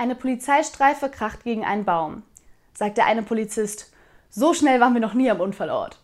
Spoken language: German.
Eine Polizeistreife kracht gegen einen Baum. Sagt der eine Polizist, so schnell waren wir noch nie am Unfallort.